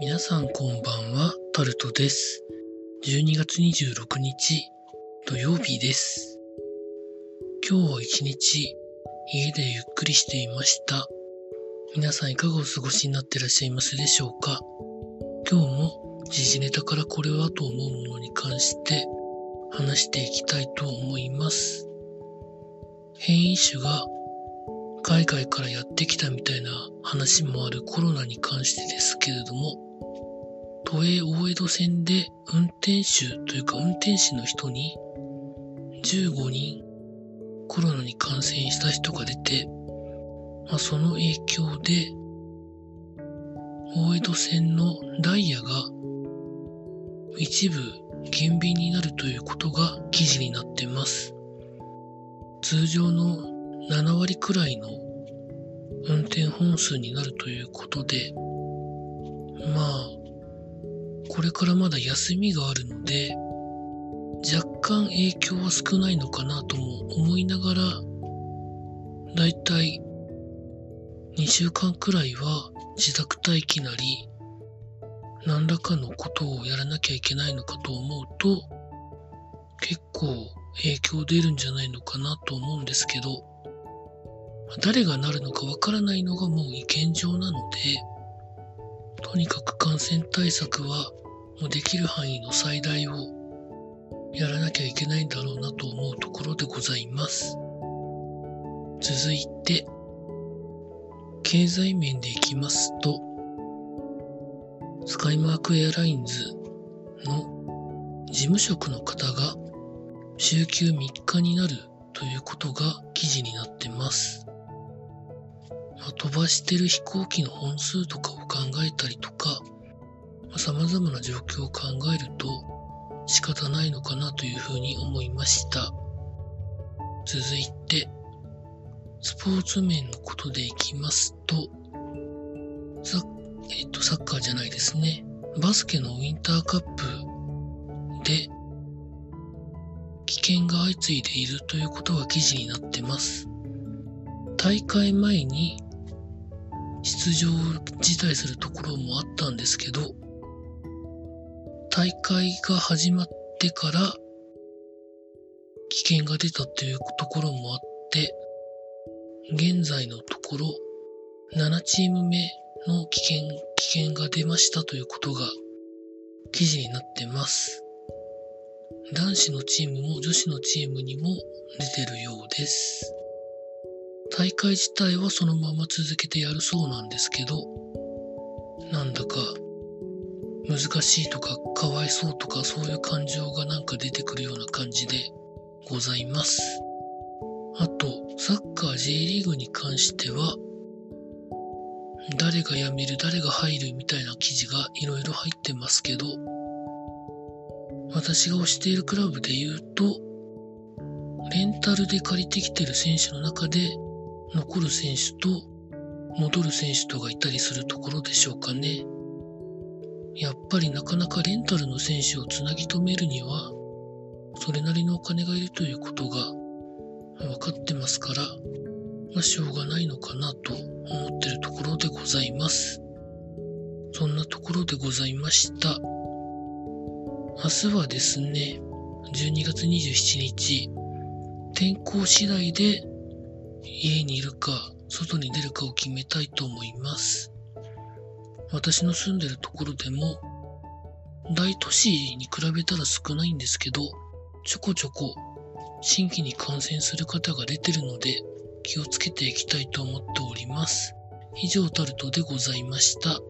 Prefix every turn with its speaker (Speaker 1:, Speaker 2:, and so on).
Speaker 1: 皆さんこんばんは、タルトです。12月26日土曜日です。今日は一日家でゆっくりしていました。皆さんいかがお過ごしになっていらっしゃいますでしょうか？今日も時事ネタからこれはと思うものに関して話していきたいと思います。変異種が海外からやってきたみたいな話もあるコロナに関してですけれども、都営大江戸線で運転手というか運転士の人に15人コロナに感染した人が出て、まあ、その影響で大江戸線のダイヤが一部減便になるということが記事になっています。通常の7割くらいの運転本数になるということで、まあ、これからまだ休みがあるので、若干影響は少ないのかなとも思いながら、だいたい2週間くらいは自宅待機なり、何らかのことをやらなきゃいけないのかと思うと、結構影響出るんじゃないのかなと思うんですけど、誰がなるのかわからないのがもう現状なので、とにかく感染対策はもうできる範囲の最大をやらなきゃいけないんだろうなと思うところでございます。続いて、経済面でいきますと、スカイマークエアラインズの事務職の方が週休3日になるということが記事になってます。まあ、飛ばしてる飛行機の本数とかを考えたりとか、様々な状況を考えると仕方ないのかなというふうに思いました。続いて、スポーツ面のことでいきますと、サ,、えっと、サッカーじゃないですね。バスケのウィンターカップで危険が相次いでいるということが記事になってます。大会前に出場辞退するところもあったんですけど、大会が始まってから危険が出たというところもあって、現在のところ7チーム目の危険、危険が出ましたということが記事になってます。男子のチームも女子のチームにも出てるようです。大会自体はそのまま続けてやるそうなんですけど、なんだか難しいとかかわいそうとかそういう感情がなんか出てくるような感じでございます。あと、サッカー J リーグに関しては、誰が辞める、誰が入るみたいな記事がいろいろ入ってますけど、私が推しているクラブで言うと、レンタルで借りてきてる選手の中で残る選手と戻る選手とがいたりするところでしょうかね。やっぱりなかなかレンタルの選手をつなぎ止めるには、それなりのお金がいるということが分かってますから、まあ、しょうがないのかなと思ってるところでございます。そんなところでございました。明日はですね、12月27日、天候次第で家にいるか、外に出るかを決めたいと思います。私の住んでるところでも、大都市に比べたら少ないんですけど、ちょこちょこ新規に感染する方が出てるので、気をつけていきたいと思っております。以上タルトでございました。